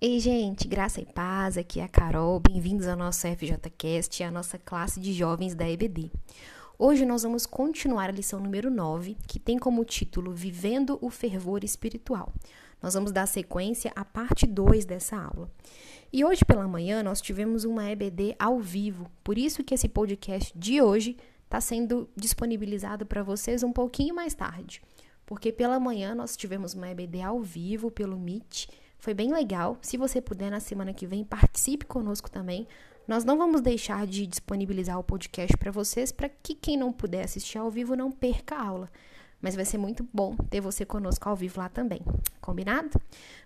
Ei, gente, graça e paz, aqui é a Carol, bem-vindos ao nosso FJCast, a nossa classe de jovens da EBD. Hoje nós vamos continuar a lição número 9, que tem como título Vivendo o Fervor Espiritual. Nós vamos dar sequência à parte 2 dessa aula. E hoje pela manhã nós tivemos uma EBD ao vivo, por isso que esse podcast de hoje está sendo disponibilizado para vocês um pouquinho mais tarde, porque pela manhã nós tivemos uma EBD ao vivo pelo Meet foi bem legal. Se você puder, na semana que vem, participe conosco também. Nós não vamos deixar de disponibilizar o podcast para vocês, para que quem não puder assistir ao vivo não perca a aula. Mas vai ser muito bom ter você conosco ao vivo lá também. Combinado?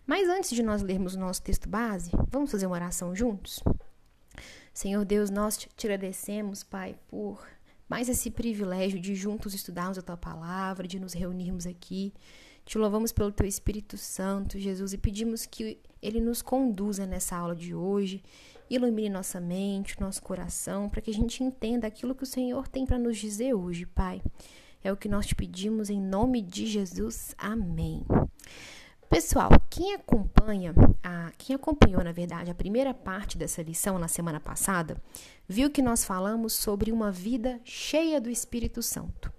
Mas antes de nós lermos o nosso texto base, vamos fazer uma oração juntos? Senhor Deus, nós te agradecemos, Pai, por mais esse privilégio de juntos estudarmos a tua palavra, de nos reunirmos aqui. Te louvamos pelo teu Espírito Santo, Jesus, e pedimos que ele nos conduza nessa aula de hoje, ilumine nossa mente, nosso coração, para que a gente entenda aquilo que o Senhor tem para nos dizer hoje, Pai. É o que nós te pedimos em nome de Jesus. Amém. Pessoal, quem acompanha, a, quem acompanhou, na verdade, a primeira parte dessa lição na semana passada, viu que nós falamos sobre uma vida cheia do Espírito Santo.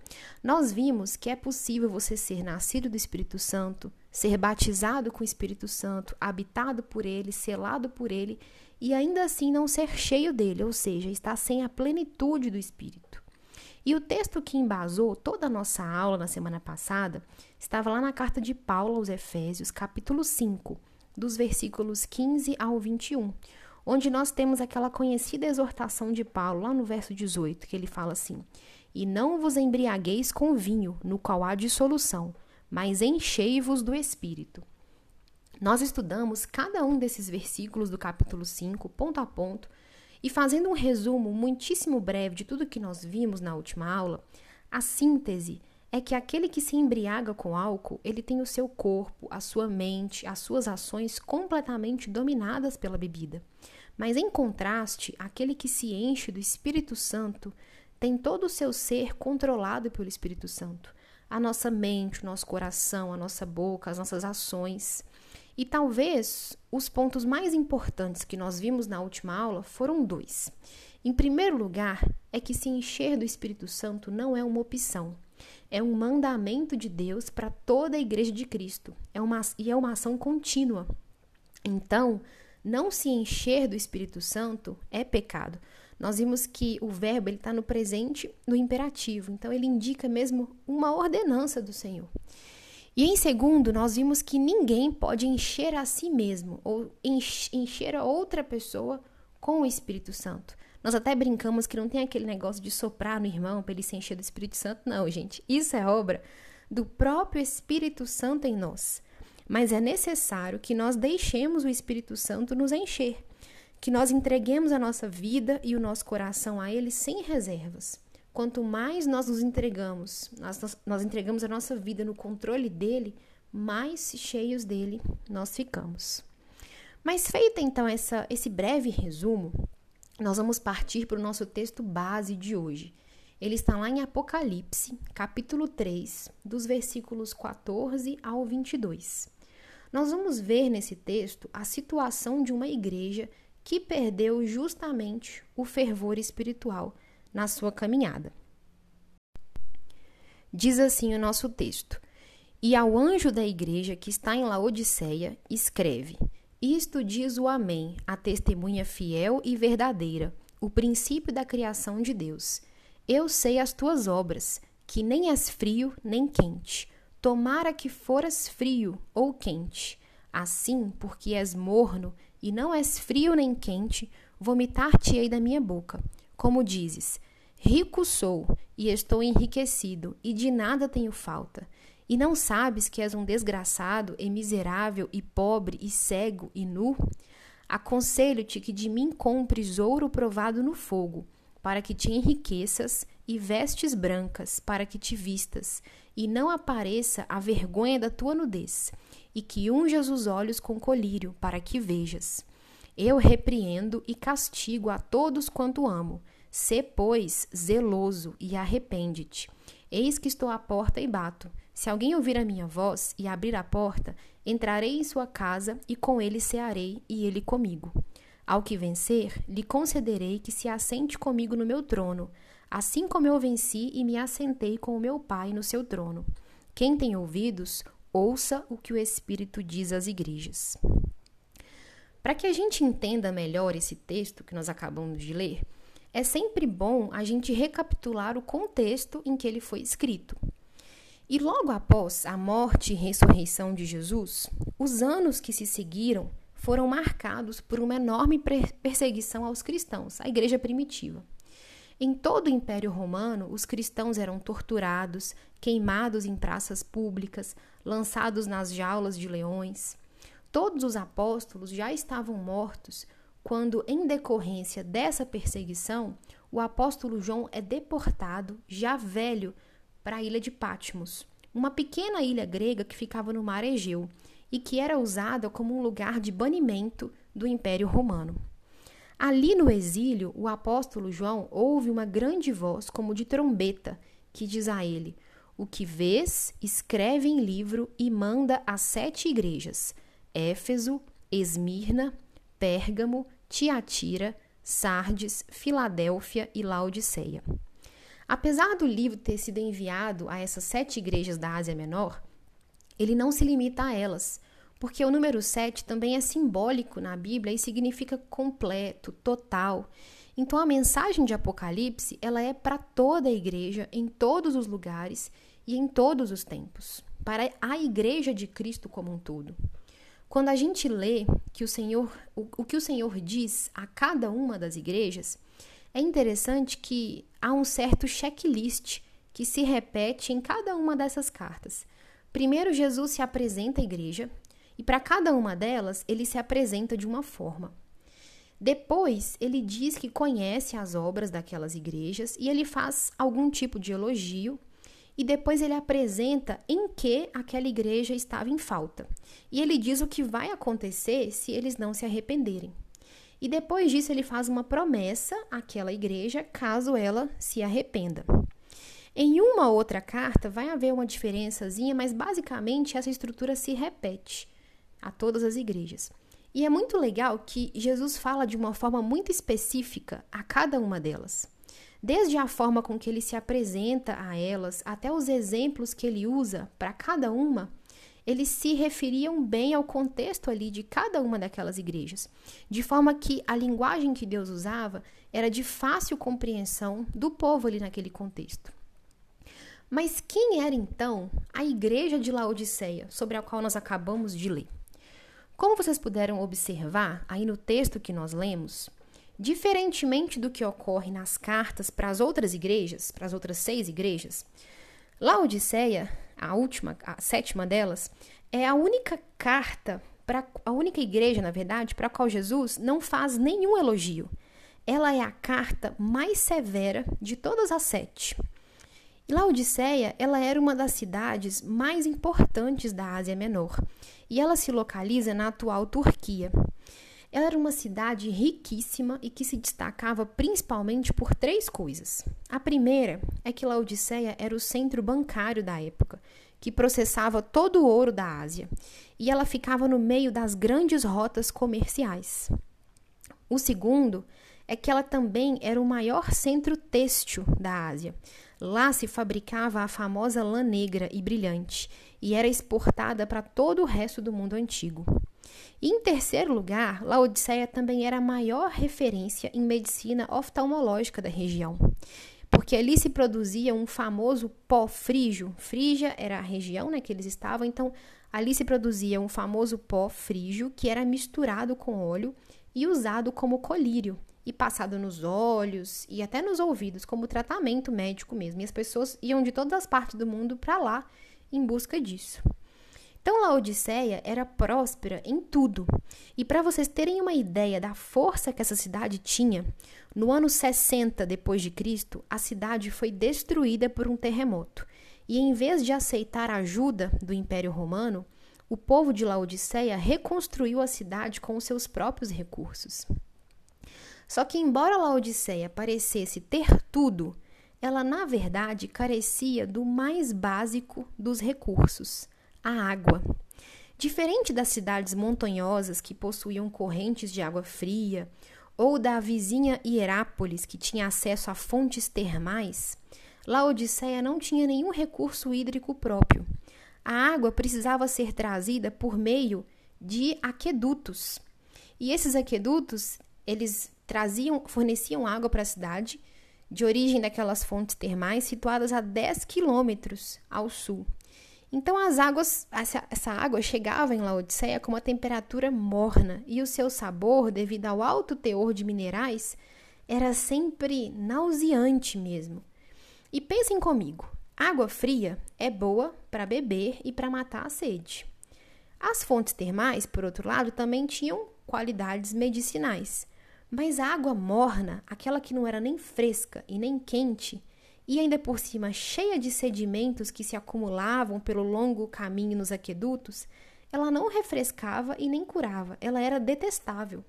Nós vimos que é possível você ser nascido do Espírito Santo, ser batizado com o Espírito Santo, habitado por ele, selado por ele e ainda assim não ser cheio dele, ou seja, estar sem a plenitude do Espírito. E o texto que embasou toda a nossa aula na semana passada estava lá na carta de Paulo aos Efésios, capítulo 5, dos versículos 15 ao 21, onde nós temos aquela conhecida exortação de Paulo, lá no verso 18, que ele fala assim: E não vos embriagueis com vinho, no qual há dissolução, mas enchei-vos do espírito. Nós estudamos cada um desses versículos do capítulo 5, ponto a ponto e fazendo um resumo muitíssimo breve de tudo que nós vimos na última aula, a síntese é que aquele que se embriaga com álcool, ele tem o seu corpo, a sua mente, as suas ações completamente dominadas pela bebida. Mas em contraste, aquele que se enche do Espírito Santo tem todo o seu ser controlado pelo Espírito Santo. A nossa mente, o nosso coração, a nossa boca, as nossas ações. E talvez os pontos mais importantes que nós vimos na última aula foram dois. Em primeiro lugar, é que se encher do Espírito Santo não é uma opção, é um mandamento de Deus para toda a igreja de Cristo, é uma, e é uma ação contínua. Então, não se encher do Espírito Santo é pecado. Nós vimos que o verbo está no presente, no imperativo, então ele indica mesmo uma ordenança do Senhor. E em segundo, nós vimos que ninguém pode encher a si mesmo ou encher a outra pessoa com o Espírito Santo. Nós até brincamos que não tem aquele negócio de soprar no irmão para ele se encher do Espírito Santo. Não, gente. Isso é obra do próprio Espírito Santo em nós. Mas é necessário que nós deixemos o Espírito Santo nos encher, que nós entreguemos a nossa vida e o nosso coração a ele sem reservas. Quanto mais nós nos entregamos, nós, nós entregamos a nossa vida no controle dele, mais cheios dele nós ficamos. Mas feito então essa, esse breve resumo, nós vamos partir para o nosso texto base de hoje. Ele está lá em Apocalipse, capítulo 3, dos versículos 14 ao 22. Nós vamos ver nesse texto a situação de uma igreja que perdeu justamente o fervor espiritual na sua caminhada. Diz assim o nosso texto: E ao anjo da igreja que está em Laodiceia, escreve: Isto diz o Amém, a testemunha fiel e verdadeira, o princípio da criação de Deus. Eu sei as tuas obras, que nem és frio nem quente. Tomara que foras frio ou quente. Assim, porque és morno e não és frio nem quente, vomitar-te-ei da minha boca. Como dizes: Rico sou e estou enriquecido, e de nada tenho falta. E não sabes que és um desgraçado, e miserável, e pobre, e cego, e nu? Aconselho-te que de mim compres ouro provado no fogo, para que te enriqueças, e vestes brancas, para que te vistas, e não apareça a vergonha da tua nudez, e que unjas os olhos com colírio, para que vejas. Eu repreendo e castigo a todos quanto amo. Sê, pois, zeloso e arrepende-te. Eis que estou à porta e bato. Se alguém ouvir a minha voz e abrir a porta, entrarei em sua casa e com ele cearei e ele comigo. Ao que vencer, lhe concederei que se assente comigo no meu trono, assim como eu venci e me assentei com o meu Pai no seu trono. Quem tem ouvidos, ouça o que o Espírito diz às igrejas. Para que a gente entenda melhor esse texto que nós acabamos de ler, é sempre bom a gente recapitular o contexto em que ele foi escrito. E logo após a morte e ressurreição de Jesus, os anos que se seguiram foram marcados por uma enorme perseguição aos cristãos, a igreja primitiva. Em todo o Império Romano, os cristãos eram torturados, queimados em praças públicas, lançados nas jaulas de leões. Todos os apóstolos já estavam mortos quando, em decorrência dessa perseguição, o apóstolo João é deportado, já velho, para a ilha de Patmos, uma pequena ilha grega que ficava no mar Egeu e que era usada como um lugar de banimento do Império Romano. Ali no exílio, o apóstolo João ouve uma grande voz, como de trombeta, que diz a ele: O que vês, escreve em livro e manda às sete igrejas: Éfeso, Esmirna, Pérgamo, Tiatira, Sardes, Filadélfia e Laodiceia. Apesar do livro ter sido enviado a essas sete igrejas da Ásia Menor, ele não se limita a elas, porque o número 7 também é simbólico na Bíblia e significa completo, total. Então a mensagem de Apocalipse, ela é para toda a igreja, em todos os lugares e em todos os tempos, para a igreja de Cristo como um todo. Quando a gente lê que o Senhor, o, o que o Senhor diz a cada uma das igrejas, é interessante que há um certo checklist que se repete em cada uma dessas cartas. Primeiro, Jesus se apresenta à igreja e para cada uma delas ele se apresenta de uma forma. Depois, ele diz que conhece as obras daquelas igrejas e ele faz algum tipo de elogio. E depois ele apresenta em que aquela igreja estava em falta. E ele diz o que vai acontecer se eles não se arrependerem. E depois disso, ele faz uma promessa àquela igreja caso ela se arrependa. Em uma outra carta vai haver uma diferençazinha, mas basicamente essa estrutura se repete a todas as igrejas. E é muito legal que Jesus fala de uma forma muito específica a cada uma delas. Desde a forma com que ele se apresenta a elas, até os exemplos que ele usa para cada uma, eles se referiam bem ao contexto ali de cada uma daquelas igrejas, de forma que a linguagem que Deus usava era de fácil compreensão do povo ali naquele contexto. Mas quem era então a igreja de Laodiceia, sobre a qual nós acabamos de ler? Como vocês puderam observar aí no texto que nós lemos, diferentemente do que ocorre nas cartas para as outras igrejas, para as outras seis igrejas, Laodiceia, a última, a sétima delas, é a única carta para a única igreja, na verdade, para a qual Jesus não faz nenhum elogio. Ela é a carta mais severa de todas as sete. Laodiceia, ela era uma das cidades mais importantes da Ásia Menor e ela se localiza na atual Turquia. Ela era uma cidade riquíssima e que se destacava principalmente por três coisas. A primeira é que Laodiceia era o centro bancário da época, que processava todo o ouro da Ásia, e ela ficava no meio das grandes rotas comerciais. O segundo é que ela também era o maior centro têxtil da Ásia. Lá se fabricava a famosa lã negra e brilhante e era exportada para todo o resto do mundo antigo. Em terceiro lugar, Laodiceia também era a maior referência em medicina oftalmológica da região, porque ali se produzia um famoso pó frígio. Frígia era a região né, que eles estavam, então ali se produzia um famoso pó frígio que era misturado com óleo e usado como colírio e passado nos olhos e até nos ouvidos como tratamento médico mesmo. E as pessoas iam de todas as partes do mundo para lá em busca disso. Então Laodiceia era próspera em tudo. E para vocês terem uma ideia da força que essa cidade tinha, no ano 60 depois de Cristo, a cidade foi destruída por um terremoto. E em vez de aceitar a ajuda do Império Romano, o povo de Laodiceia reconstruiu a cidade com os seus próprios recursos. Só que, embora Laodiceia parecesse ter tudo, ela na verdade carecia do mais básico dos recursos, a água. Diferente das cidades montanhosas que possuíam correntes de água fria, ou da vizinha Hierápolis, que tinha acesso a fontes termais, Laodiceia não tinha nenhum recurso hídrico próprio. A água precisava ser trazida por meio de aquedutos. E esses aquedutos, eles traziam, forneciam água para a cidade, de origem daquelas fontes termais situadas a 10 quilômetros ao sul. Então as águas, essa, água chegava em Laodiceia com uma temperatura morna e o seu sabor, devido ao alto teor de minerais, era sempre nauseante mesmo. E pensem comigo, água fria é boa para beber e para matar a sede. As fontes termais, por outro lado, também tinham qualidades medicinais. Mas a água morna, aquela que não era nem fresca e nem quente, e ainda por cima cheia de sedimentos que se acumulavam pelo longo caminho nos aquedutos, ela não refrescava e nem curava, ela era detestável.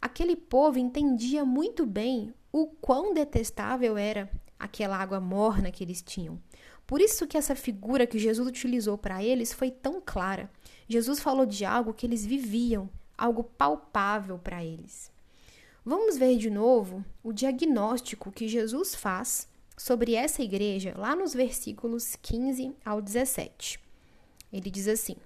Aquele povo entendia muito bem o quão detestável era aquela água morna que eles tinham. Por isso que essa figura que Jesus utilizou para eles foi tão clara. Jesus falou de algo que eles viviam, algo palpável para eles. Vamos ver de novo o diagnóstico que Jesus faz sobre essa igreja lá nos versículos 15 ao 17. Ele diz assim: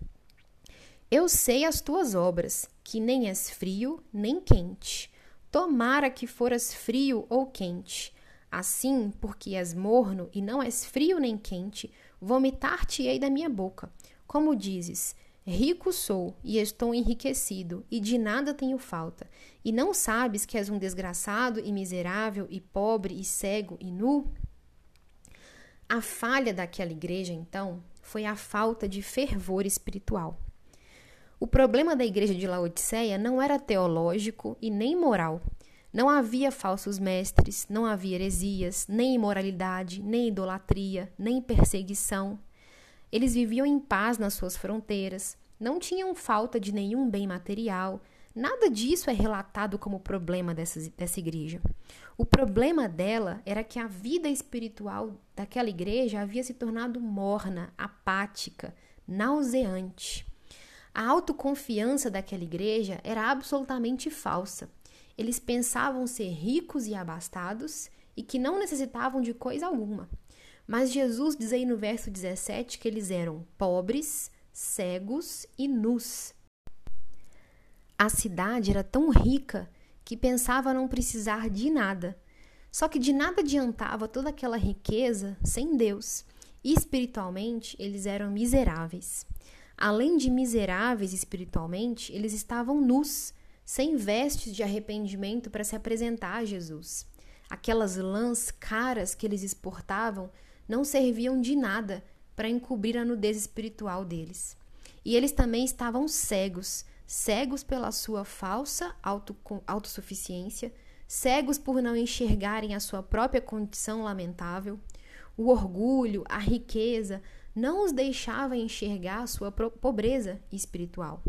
Eu sei as tuas obras, que nem és frio nem quente. Tomara que foras frio ou quente. Assim, porque és morno e não és frio nem quente, vomitar-te-ei da minha boca. Como dizes, Rico sou e estou enriquecido, e de nada tenho falta. E não sabes que és um desgraçado e miserável, e pobre, e cego, e nu? A falha daquela igreja, então, foi a falta de fervor espiritual. O problema da igreja de Laodiceia não era teológico e nem moral. Não havia falsos mestres, não havia heresias, nem imoralidade, nem idolatria, nem perseguição. Eles viviam em paz nas suas fronteiras, não tinham falta de nenhum bem material, Nada disso é relatado como problema dessa, dessa igreja. O problema dela era que a vida espiritual daquela igreja havia se tornado morna, apática, nauseante. A autoconfiança daquela igreja era absolutamente falsa. Eles pensavam ser ricos e abastados e que não necessitavam de coisa alguma. Mas Jesus diz aí no verso 17 que eles eram pobres, cegos e nus. A cidade era tão rica que pensava não precisar de nada. Só que de nada adiantava toda aquela riqueza sem Deus. E espiritualmente, eles eram miseráveis. Além de miseráveis espiritualmente, eles estavam nus, sem vestes de arrependimento para se apresentar a Jesus. Aquelas lãs caras que eles exportavam não serviam de nada para encobrir a nudez espiritual deles. E eles também estavam cegos, cegos pela sua falsa auto, autossuficiência, cegos por não enxergarem a sua própria condição lamentável. O orgulho, a riqueza, não os deixava enxergar a sua pobreza espiritual.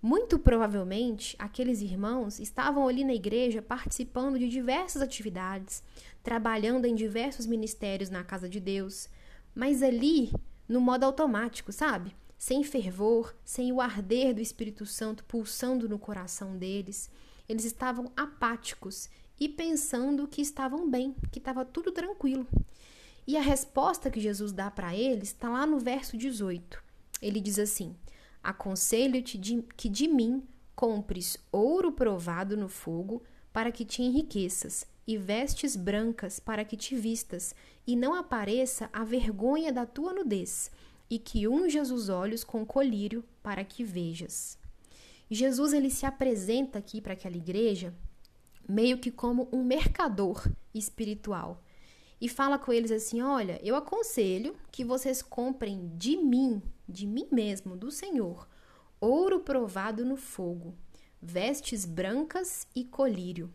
Muito provavelmente, aqueles irmãos estavam ali na igreja participando de diversas atividades, trabalhando em diversos ministérios na casa de Deus, mas ali no modo automático, sabe? sem fervor, sem o arder do Espírito Santo pulsando no coração deles. Eles estavam apáticos e pensando que estavam bem, que estava tudo tranquilo. E a resposta que Jesus dá para eles está lá no verso 18. Ele diz assim: Aconselho-te que de mim compres ouro provado no fogo, para que te enriqueças, e vestes brancas para que te vistas, e não apareça a vergonha da tua nudez e que unjas os olhos com colírio para que vejas. Jesus ele se apresenta aqui para aquela igreja meio que como um mercador espiritual e fala com eles assim: "Olha, eu aconselho que vocês comprem de mim, de mim mesmo, do Senhor, ouro provado no fogo, vestes brancas e colírio.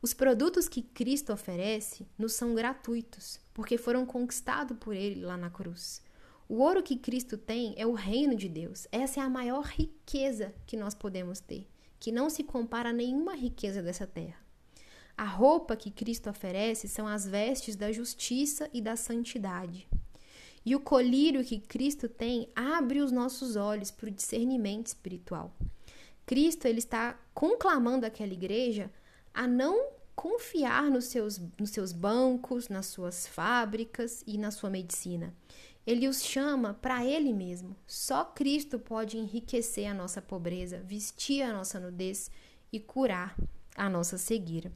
Os produtos que Cristo oferece nos são gratuitos, porque foram conquistados por ele lá na cruz. O ouro que Cristo tem é o reino de Deus. Essa é a maior riqueza que nós podemos ter, que não se compara a nenhuma riqueza dessa terra. A roupa que Cristo oferece são as vestes da justiça e da santidade. E o colírio que Cristo tem abre os nossos olhos para o discernimento espiritual. Cristo ele está conclamando aquela igreja a não confiar nos seus, nos seus bancos, nas suas fábricas e na sua medicina. Ele os chama para Ele mesmo. Só Cristo pode enriquecer a nossa pobreza, vestir a nossa nudez e curar a nossa cegueira.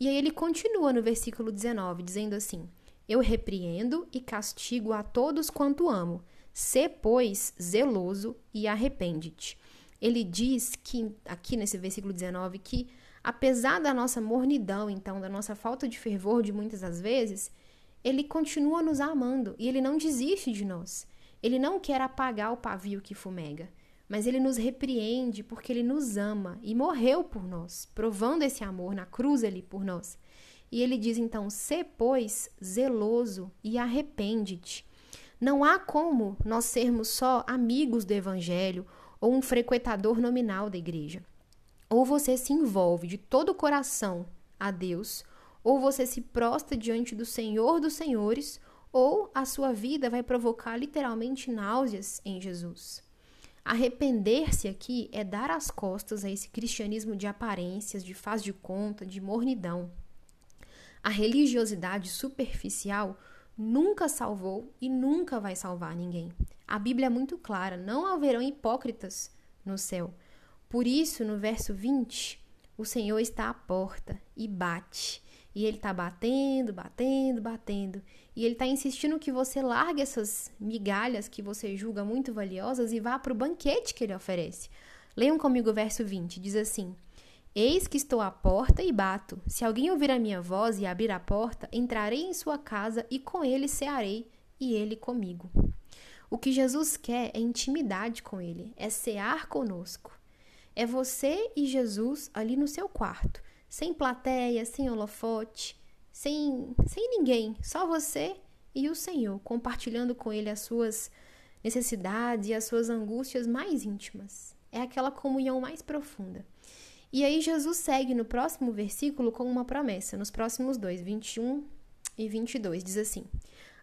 E aí ele continua no versículo 19, dizendo assim: Eu repreendo e castigo a todos quanto amo. Sê, pois, zeloso e arrepende-te. Ele diz que, aqui nesse versículo 19, que apesar da nossa mornidão, então, da nossa falta de fervor de muitas das vezes, ele continua nos amando e ele não desiste de nós. Ele não quer apagar o pavio que fumega, mas ele nos repreende porque ele nos ama e morreu por nós, provando esse amor na cruz ali por nós. E ele diz então: "Se pois zeloso e arrepende-te". Não há como nós sermos só amigos do evangelho ou um frequentador nominal da igreja. Ou você se envolve de todo o coração a Deus, ou você se prostra diante do Senhor dos Senhores, ou a sua vida vai provocar literalmente náuseas em Jesus. Arrepender-se aqui é dar as costas a esse cristianismo de aparências, de faz de conta, de mornidão. A religiosidade superficial nunca salvou e nunca vai salvar ninguém. A Bíblia é muito clara: não haverão hipócritas no céu. Por isso, no verso 20, o Senhor está à porta e bate. E ele está batendo, batendo, batendo. E ele está insistindo que você largue essas migalhas que você julga muito valiosas e vá para o banquete que ele oferece. Leiam comigo o verso 20. Diz assim: Eis que estou à porta e bato. Se alguém ouvir a minha voz e abrir a porta, entrarei em sua casa e com ele cearei e ele comigo. O que Jesus quer é intimidade com ele, é cear conosco. É você e Jesus ali no seu quarto sem plateia, sem holofote, sem, sem ninguém, só você e o Senhor, compartilhando com Ele as suas necessidades e as suas angústias mais íntimas. É aquela comunhão mais profunda. E aí Jesus segue no próximo versículo com uma promessa, nos próximos dois, 21 e 22, diz assim: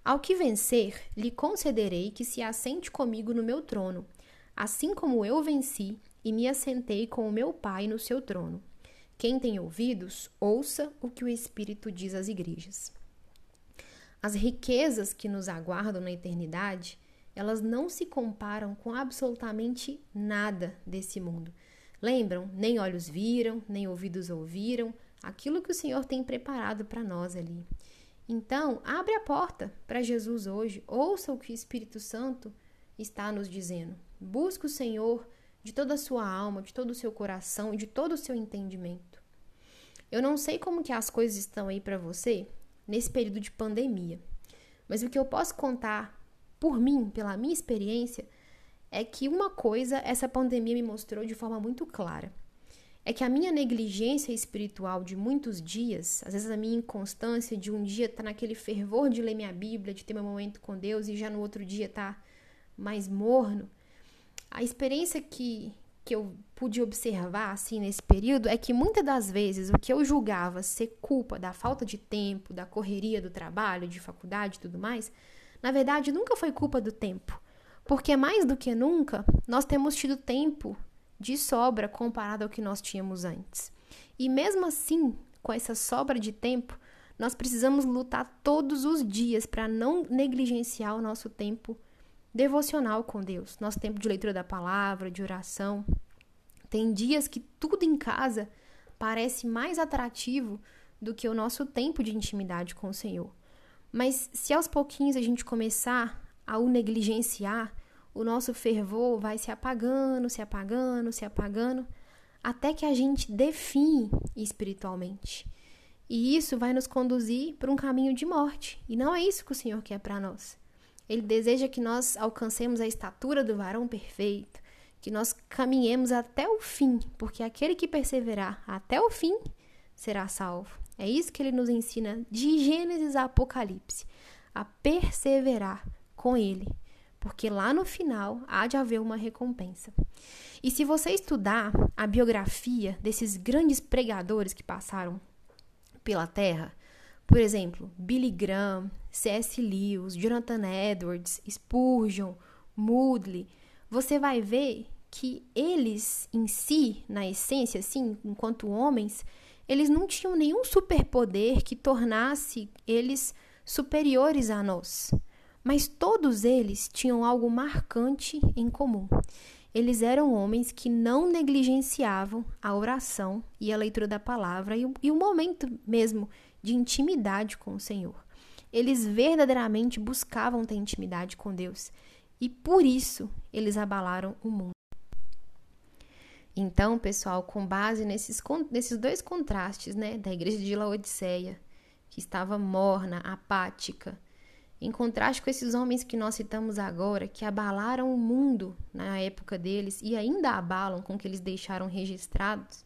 Ao que vencer, lhe concederei que se assente comigo no meu trono, assim como eu venci e me assentei com o meu Pai no seu trono. Quem tem ouvidos, ouça o que o Espírito diz às igrejas. As riquezas que nos aguardam na eternidade, elas não se comparam com absolutamente nada desse mundo. Lembram? Nem olhos viram, nem ouvidos ouviram aquilo que o Senhor tem preparado para nós ali. Então, abre a porta para Jesus hoje, ouça o que o Espírito Santo está nos dizendo. Busque o Senhor de toda a sua alma, de todo o seu coração e de todo o seu entendimento. Eu não sei como que as coisas estão aí para você nesse período de pandemia, mas o que eu posso contar por mim, pela minha experiência, é que uma coisa essa pandemia me mostrou de forma muito clara. É que a minha negligência espiritual de muitos dias, às vezes a minha inconstância de um dia estar tá naquele fervor de ler minha Bíblia, de ter meu momento com Deus e já no outro dia estar tá mais morno, a experiência que, que eu pude observar assim nesse período é que muitas das vezes o que eu julgava ser culpa da falta de tempo, da correria do trabalho, de faculdade e tudo mais, na verdade nunca foi culpa do tempo. Porque mais do que nunca, nós temos tido tempo de sobra comparado ao que nós tínhamos antes. E mesmo assim, com essa sobra de tempo, nós precisamos lutar todos os dias para não negligenciar o nosso tempo devocional com Deus, nosso tempo de leitura da palavra, de oração. Tem dias que tudo em casa parece mais atrativo do que o nosso tempo de intimidade com o Senhor. Mas se aos pouquinhos a gente começar a o negligenciar, o nosso fervor vai se apagando, se apagando, se apagando, até que a gente define espiritualmente. E isso vai nos conduzir para um caminho de morte. E não é isso que o Senhor quer para nós. Ele deseja que nós alcancemos a estatura do varão perfeito, que nós caminhemos até o fim, porque aquele que perseverar até o fim será salvo. É isso que ele nos ensina de Gênesis a Apocalipse, a perseverar com ele, porque lá no final há de haver uma recompensa. E se você estudar a biografia desses grandes pregadores que passaram pela terra, por exemplo, Billy Graham, C.S. Lewis, Jonathan Edwards, Spurgeon, Moodley, você vai ver que eles em si, na essência, assim, enquanto homens, eles não tinham nenhum superpoder que tornasse eles superiores a nós. Mas todos eles tinham algo marcante em comum. Eles eram homens que não negligenciavam a oração e a leitura da palavra e o, e o momento mesmo de intimidade com o Senhor. Eles verdadeiramente buscavam ter intimidade com Deus e por isso eles abalaram o mundo. Então, pessoal, com base nesses, nesses dois contrastes, né, da igreja de Laodiceia, que estava morna, apática, em contraste com esses homens que nós citamos agora, que abalaram o mundo na época deles e ainda abalam com o que eles deixaram registrados,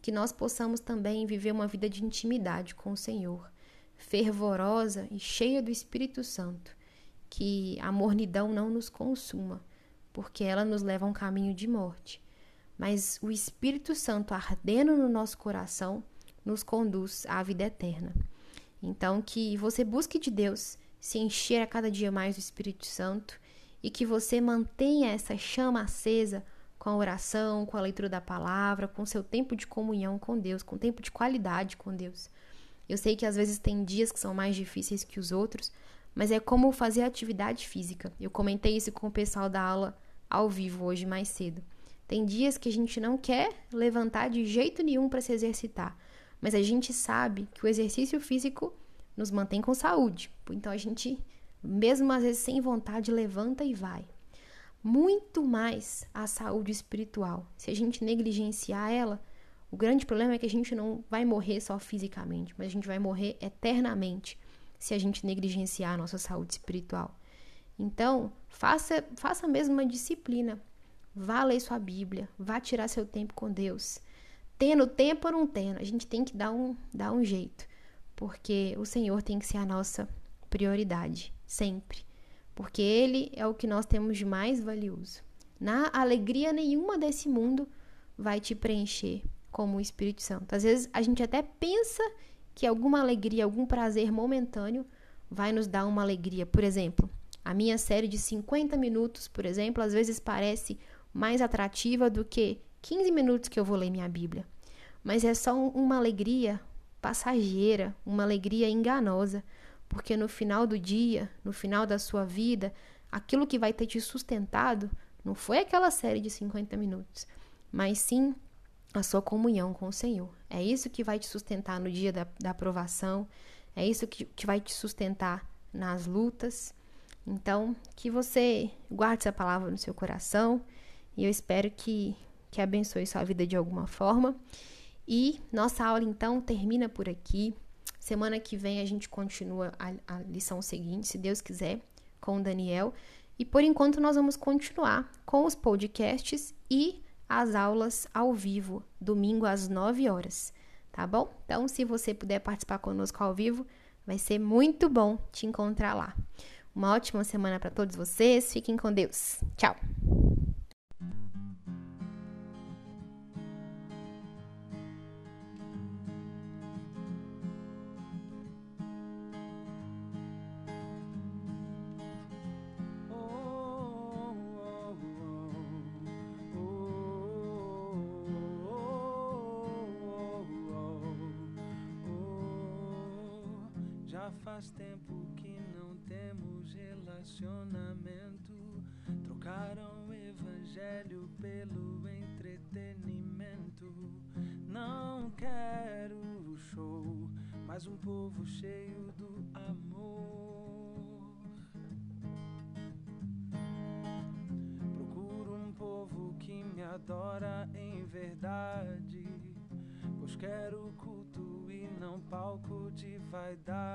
que nós possamos também viver uma vida de intimidade com o Senhor, fervorosa e cheia do Espírito Santo, que a mornidão não nos consuma, porque ela nos leva a um caminho de morte. Mas o Espírito Santo ardendo no nosso coração nos conduz à vida eterna. Então, que você busque de Deus se encher a cada dia mais do Espírito Santo e que você mantenha essa chama acesa com a oração, com a leitura da palavra, com seu tempo de comunhão com Deus, com tempo de qualidade com Deus. Eu sei que às vezes tem dias que são mais difíceis que os outros, mas é como fazer atividade física. Eu comentei isso com o pessoal da aula ao vivo hoje mais cedo. Tem dias que a gente não quer levantar de jeito nenhum para se exercitar, mas a gente sabe que o exercício físico nos mantém com saúde. Então a gente, mesmo às vezes sem vontade, levanta e vai. Muito mais a saúde espiritual. Se a gente negligenciar ela, o grande problema é que a gente não vai morrer só fisicamente, mas a gente vai morrer eternamente se a gente negligenciar a nossa saúde espiritual. Então, faça, faça mesmo uma disciplina. Vá ler sua Bíblia, vá tirar seu tempo com Deus. Tendo tempo ou não tendo, a gente tem que dar um, dar um jeito porque o Senhor tem que ser a nossa prioridade, sempre. Porque Ele é o que nós temos de mais valioso. Na alegria nenhuma desse mundo vai te preencher como o Espírito Santo. Às vezes a gente até pensa que alguma alegria, algum prazer momentâneo vai nos dar uma alegria. Por exemplo, a minha série de 50 minutos, por exemplo, às vezes parece mais atrativa do que 15 minutos que eu vou ler minha Bíblia. Mas é só uma alegria passageira, uma alegria enganosa, porque no final do dia, no final da sua vida, aquilo que vai ter te sustentado não foi aquela série de 50 minutos, mas sim a sua comunhão com o Senhor. É isso que vai te sustentar no dia da, da aprovação, é isso que, que vai te sustentar nas lutas. Então, que você guarde essa palavra no seu coração e eu espero que, que abençoe sua vida de alguma forma. E nossa aula então termina por aqui. Semana que vem a gente continua a, a lição seguinte, se Deus quiser, com o Daniel. E por enquanto nós vamos continuar com os podcasts e as aulas ao vivo, domingo às 9 horas, tá bom? Então, se você puder participar conosco ao vivo, vai ser muito bom te encontrar lá. Uma ótima semana para todos vocês. Fiquem com Deus. Tchau. Faz tempo que não temos relacionamento. Trocaram o evangelho pelo entretenimento. Não quero show, mas um povo cheio do amor. Procuro um povo que me adora em verdade. Pois quero culto e não palco de vaidades.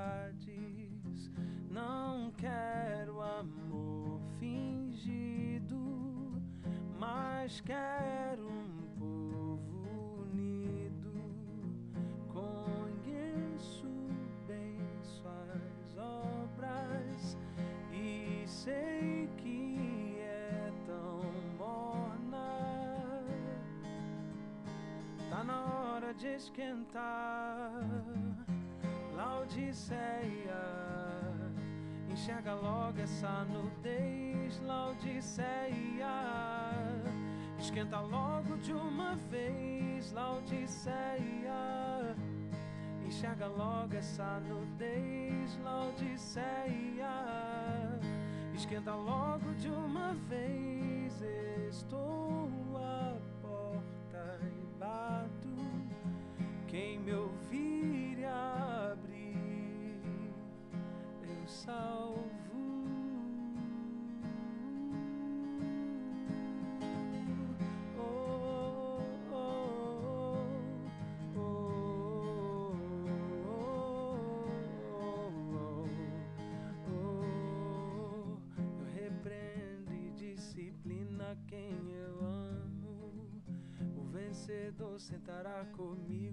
Mas quero um povo unido. Conheço bem suas obras e sei que é tão morna. Tá na hora de esquentar. Laodiceia. Enxerga logo essa nudez, Laodiceia. Esquenta logo de uma vez, Laodiceia. Enxerga logo essa nudez, Laodiceia. Esquenta logo de uma vez, estou sentará comigo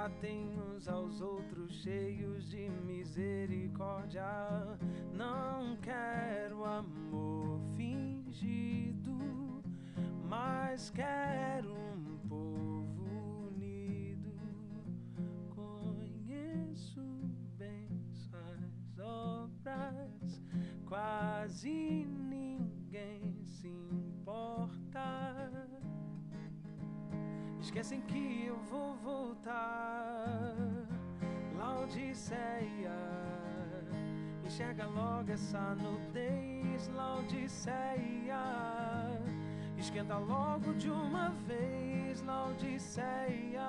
tratem uns aos outros cheios de misericórdia. Não quero amor fingido, mas quero um povo unido. Conheço bem suas obras, quase ninguém se importa. Esquecem que eu vou voltar. Laodiceia, enxerga logo essa nudez, Laodiceia. Esquenta logo de uma vez, Laodiceia.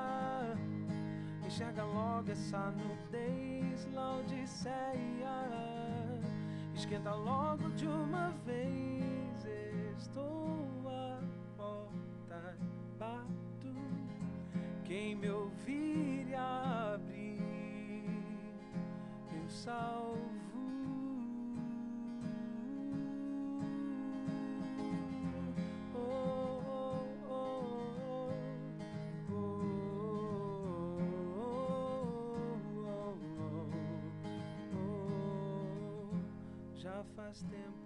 Enxerga logo essa nudez, Laodiceia. Esquenta logo de uma vez, salvo. Oh, oh, oh, oh, oh, oh, oh. Já faz tempo